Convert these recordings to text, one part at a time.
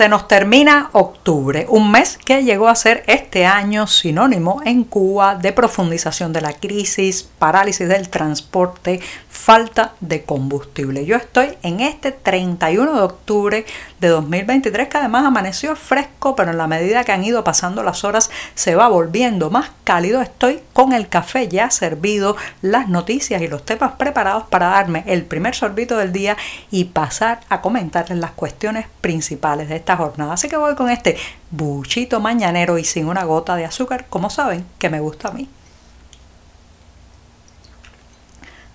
Se nos termina octubre, un mes que llegó a ser este año sinónimo en Cuba de profundización de la crisis, parálisis del transporte, falta de combustible. Yo estoy en este 31 de octubre de 2023 que además amaneció fresco, pero en la medida que han ido pasando las horas se va volviendo más cálido. Estoy con el café ya servido, las noticias y los temas preparados para darme el primer sorbito del día y pasar a comentarles las cuestiones principales de esta jornada. Así que voy con este buchito mañanero y sin una gota de azúcar, como saben que me gusta a mí.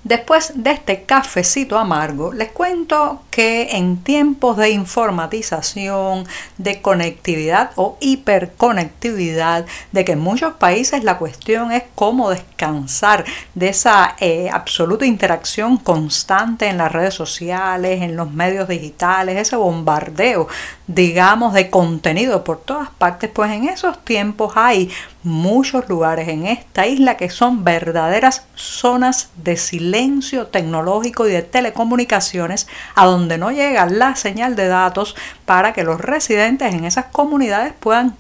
Después de este cafecito amargo, les cuento que en tiempos de informatización, de conectividad o hiperconectividad, de que en muchos países la cuestión es cómo descansar de esa eh, absoluta interacción constante en las redes sociales, en los medios digitales, ese bombardeo, digamos, de contenido por todas partes, pues en esos tiempos hay muchos lugares en esta isla que son verdaderas zonas de silencio tecnológico y de telecomunicaciones a donde no llega la señal de datos para que los residentes en esas comunidades puedan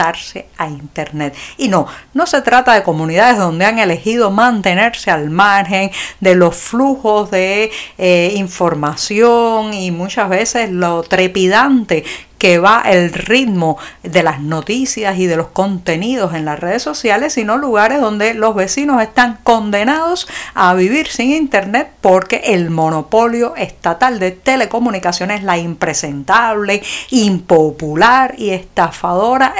a Internet. Y no, no se trata de comunidades donde han elegido mantenerse al margen de los flujos de eh, información y muchas veces lo trepidante que va el ritmo de las noticias y de los contenidos en las redes sociales, sino lugares donde los vecinos están condenados a vivir sin internet porque el monopolio estatal de telecomunicaciones, la impresentable, impopular y estafadora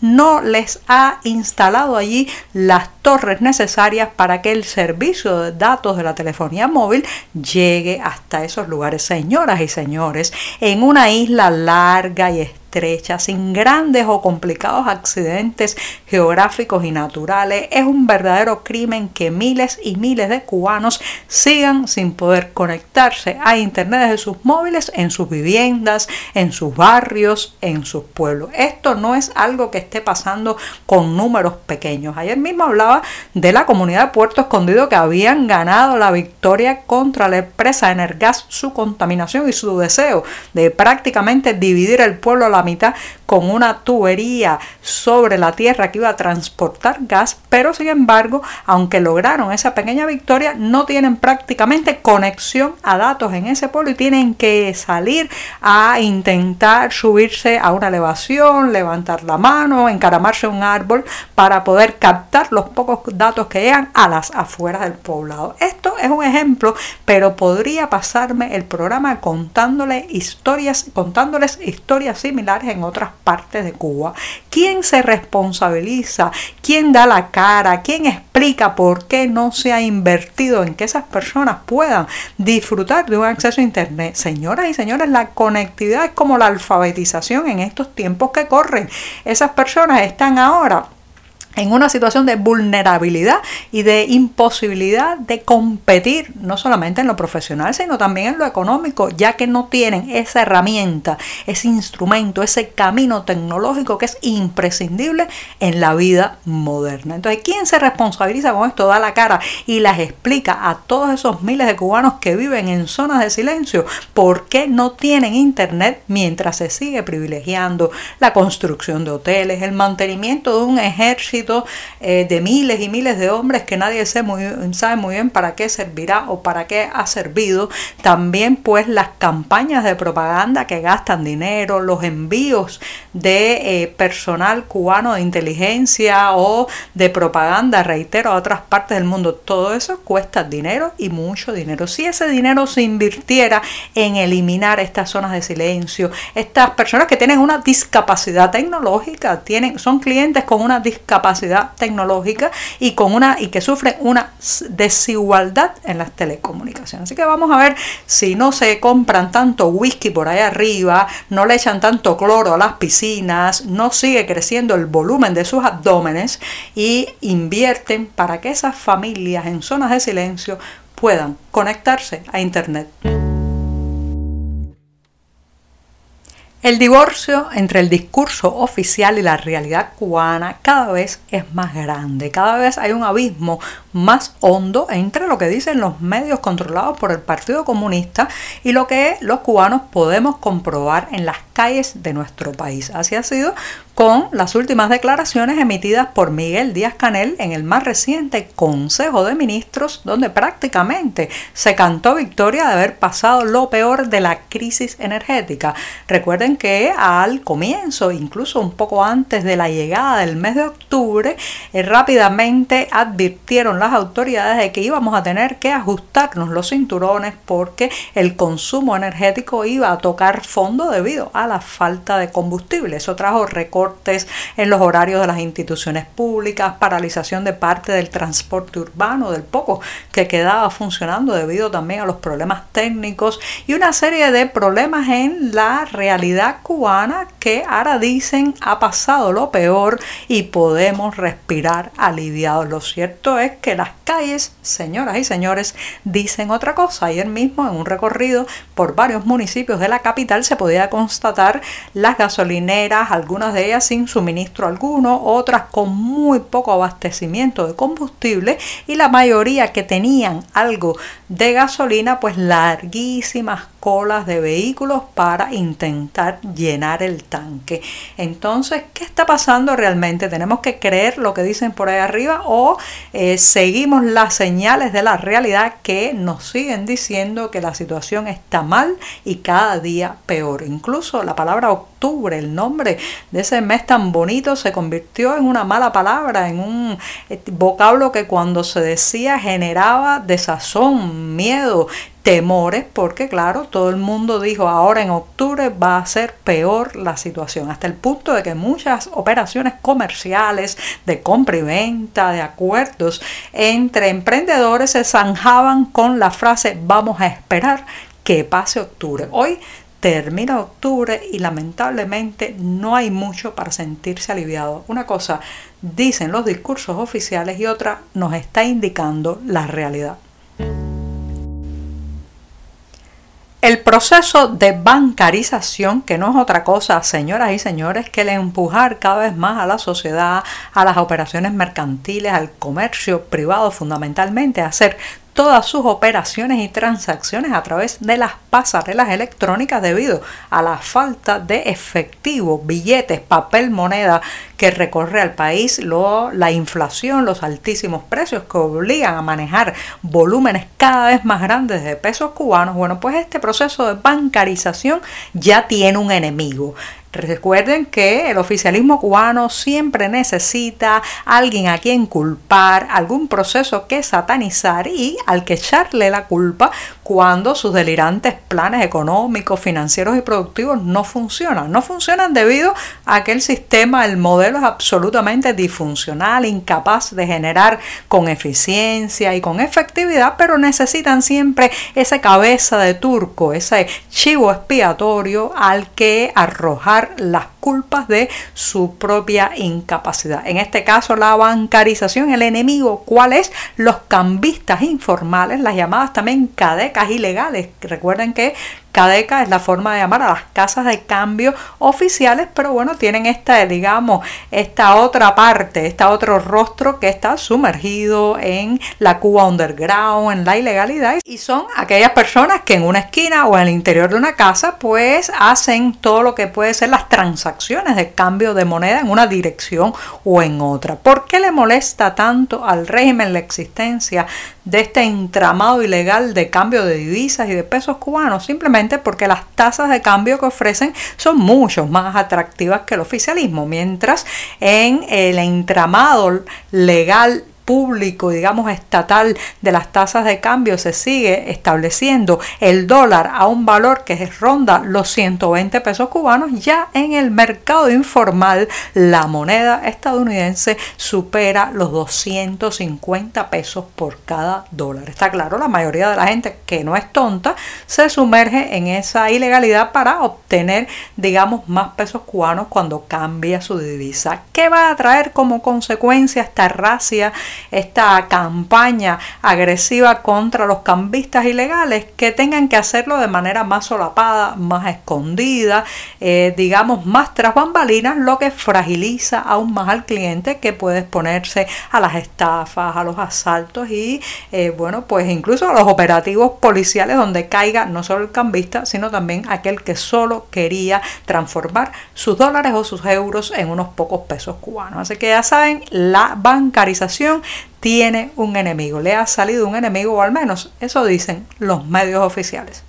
No les ha instalado allí las torres necesarias para que el servicio de datos de la telefonía móvil llegue hasta esos lugares. Señoras y señores, en una isla larga y sin grandes o complicados accidentes geográficos y naturales. Es un verdadero crimen que miles y miles de cubanos sigan sin poder conectarse a Internet desde sus móviles, en sus viviendas, en sus barrios, en sus pueblos. Esto no es algo que esté pasando con números pequeños. Ayer mismo hablaba de la comunidad de Puerto Escondido que habían ganado la victoria contra la empresa Energas, su contaminación y su deseo de prácticamente dividir el pueblo a la mitad con una tubería sobre la tierra que iba a transportar gas, pero sin embargo, aunque lograron esa pequeña victoria, no tienen prácticamente conexión a datos en ese pueblo y tienen que salir a intentar subirse a una elevación, levantar la mano, encaramarse a un árbol para poder captar los pocos datos que llegan a las afueras del poblado. Esto es un ejemplo, pero podría pasarme el programa contándole historias, contándoles historias similares en otras partes de Cuba. ¿Quién se responsabiliza? ¿Quién da la cara? ¿Quién explica por qué no se ha invertido en que esas personas puedan disfrutar de un acceso a Internet? Señoras y señores, la conectividad es como la alfabetización en estos tiempos que corren. Esas personas están ahora en una situación de vulnerabilidad y de imposibilidad de competir, no solamente en lo profesional, sino también en lo económico, ya que no tienen esa herramienta, ese instrumento, ese camino tecnológico que es imprescindible en la vida moderna. Entonces, ¿quién se responsabiliza con esto? Da la cara y las explica a todos esos miles de cubanos que viven en zonas de silencio por qué no tienen internet mientras se sigue privilegiando la construcción de hoteles, el mantenimiento de un ejército eh, de miles y miles de hombres que nadie sabe muy, bien para qué servirá o para qué ha servido. También pues las campañas de propaganda que gastan dinero, los envíos de eh, personal cubano de inteligencia o de propaganda, reitero, a otras partes del mundo. Todo eso cuesta dinero y mucho dinero. Si ese dinero se invirtiera en eliminar estas zonas de silencio, estas personas que tienen una discapacidad tecnológica, tienen, son clientes con una discapacidad tecnológica y con una y que sufren una desigualdad en las telecomunicaciones. Así que vamos a ver si no se compran tanto whisky por ahí arriba, no le echan tanto cloro a las piscinas, no sigue creciendo el volumen de sus abdómenes y invierten para que esas familias en zonas de silencio puedan conectarse a internet. El divorcio entre el discurso oficial y la realidad cubana cada vez es más grande, cada vez hay un abismo más hondo entre lo que dicen los medios controlados por el Partido Comunista y lo que los cubanos podemos comprobar en las calles de nuestro país. Así ha sido con las últimas declaraciones emitidas por Miguel Díaz Canel en el más reciente Consejo de Ministros, donde prácticamente se cantó victoria de haber pasado lo peor de la crisis energética. Recuerden que al comienzo, incluso un poco antes de la llegada del mes de octubre, eh, rápidamente advirtieron las autoridades de que íbamos a tener que ajustarnos los cinturones porque el consumo energético iba a tocar fondo debido a la falta de combustible. Eso trajo en los horarios de las instituciones públicas, paralización de parte del transporte urbano, del poco que quedaba funcionando debido también a los problemas técnicos y una serie de problemas en la realidad cubana que ahora dicen ha pasado lo peor y podemos respirar aliviados. Lo cierto es que las calles, señoras y señores, dicen otra cosa. Ayer mismo en un recorrido por varios municipios de la capital se podía constatar las gasolineras, algunas de ellas sin suministro alguno, otras con muy poco abastecimiento de combustible y la mayoría que tenían algo de gasolina, pues larguísimas colas de vehículos para intentar llenar el tanque. Entonces, ¿qué está pasando realmente? ¿Tenemos que creer lo que dicen por ahí arriba o eh, seguimos las señales de la realidad que nos siguen diciendo que la situación está mal y cada día peor? Incluso la palabra octubre, el nombre de ese mes tan bonito, se convirtió en una mala palabra, en un eh, vocablo que cuando se decía generaba desazón, miedo, temores porque claro, todo el mundo dijo ahora en octubre va a ser peor la situación, hasta el punto de que muchas operaciones comerciales de compra y venta, de acuerdos entre emprendedores se zanjaban con la frase vamos a esperar que pase octubre. Hoy termina octubre y lamentablemente no hay mucho para sentirse aliviado. Una cosa dicen los discursos oficiales y otra nos está indicando la realidad. El proceso de bancarización, que no es otra cosa, señoras y señores, que el empujar cada vez más a la sociedad, a las operaciones mercantiles, al comercio privado fundamentalmente, a hacer todas sus operaciones y transacciones a través de las pasarelas electrónicas debido a la falta de efectivo, billetes, papel, moneda que recorre al país, la inflación, los altísimos precios que obligan a manejar volúmenes cada vez más grandes de pesos cubanos. Bueno, pues este proceso de bancarización ya tiene un enemigo. Recuerden que el oficialismo cubano siempre necesita alguien a quien culpar, algún proceso que satanizar y al que echarle la culpa cuando sus delirantes planes económicos, financieros y productivos no funcionan. No funcionan debido a que el sistema, el modelo es absolutamente disfuncional, incapaz de generar con eficiencia y con efectividad, pero necesitan siempre esa cabeza de turco, ese chivo expiatorio al que arrojar las culpas de su propia incapacidad. En este caso, la bancarización, el enemigo, ¿cuál es? Los cambistas informales, las llamadas también cadecas ilegales. Recuerden que Cadeca es la forma de llamar a las casas de cambio oficiales, pero bueno, tienen esta, digamos, esta otra parte, este otro rostro que está sumergido en la Cuba underground, en la ilegalidad, y son aquellas personas que en una esquina o en el interior de una casa, pues hacen todo lo que puede ser las transacciones de cambio de moneda en una dirección o en otra. ¿Por qué le molesta tanto al régimen la existencia de este entramado ilegal de cambio de divisas y de pesos cubanos? Simplemente porque las tasas de cambio que ofrecen son mucho más atractivas que el oficialismo, mientras en el entramado legal público, digamos, estatal de las tasas de cambio se sigue estableciendo el dólar a un valor que ronda los 120 pesos cubanos, ya en el mercado informal la moneda estadounidense supera los 250 pesos por cada dólar. Está claro, la mayoría de la gente que no es tonta se sumerge en esa ilegalidad para obtener, digamos, más pesos cubanos cuando cambia su divisa. ¿Qué va a traer como consecuencia esta racia esta campaña agresiva contra los cambistas ilegales, que tengan que hacerlo de manera más solapada, más escondida, eh, digamos más tras bambalinas, lo que fragiliza aún más al cliente que puede exponerse a las estafas, a los asaltos y eh, bueno, pues incluso a los operativos policiales donde caiga no solo el cambista, sino también aquel que solo quería transformar sus dólares o sus euros en unos pocos pesos cubanos. Así que ya saben, la bancarización tiene un enemigo, le ha salido un enemigo o al menos eso dicen los medios oficiales.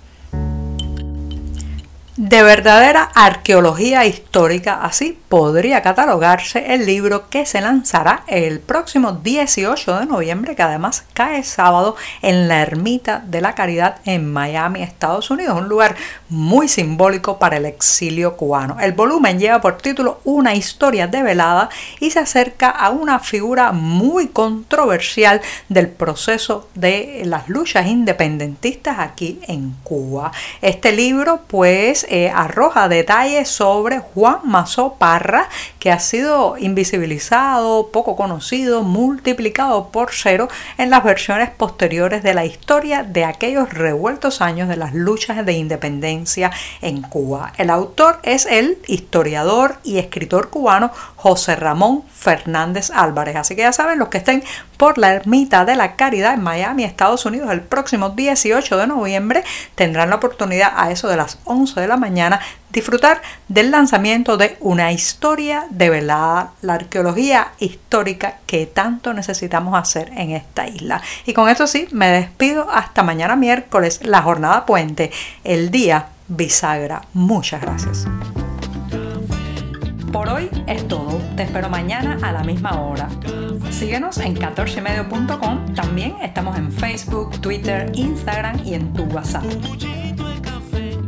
De verdadera arqueología histórica, así podría catalogarse el libro que se lanzará el próximo 18 de noviembre, que además cae sábado en la Ermita de la Caridad en Miami, Estados Unidos, un lugar muy simbólico para el exilio cubano. El volumen lleva por título Una historia develada y se acerca a una figura muy controversial del proceso de las luchas independentistas aquí en Cuba. Este libro, pues, eh, arroja detalles sobre Juan Mazó Parra, que ha sido invisibilizado, poco conocido, multiplicado por cero en las versiones posteriores de la historia de aquellos revueltos años de las luchas de independencia en Cuba. El autor es el historiador y escritor cubano José Ramón Fernández Álvarez. Así que ya saben, los que estén por la Ermita de la Caridad en Miami, Estados Unidos, el próximo 18 de noviembre, tendrán la oportunidad a eso de las 11 de la mañana disfrutar del lanzamiento de Una historia de velada, la arqueología histórica que tanto necesitamos hacer en esta isla. Y con esto sí, me despido hasta mañana miércoles, la jornada puente, el día bisagra. Muchas gracias. Por hoy es todo. Te espero mañana a la misma hora. Síguenos en 14medio.com. También estamos en Facebook, Twitter, Instagram y en tu WhatsApp.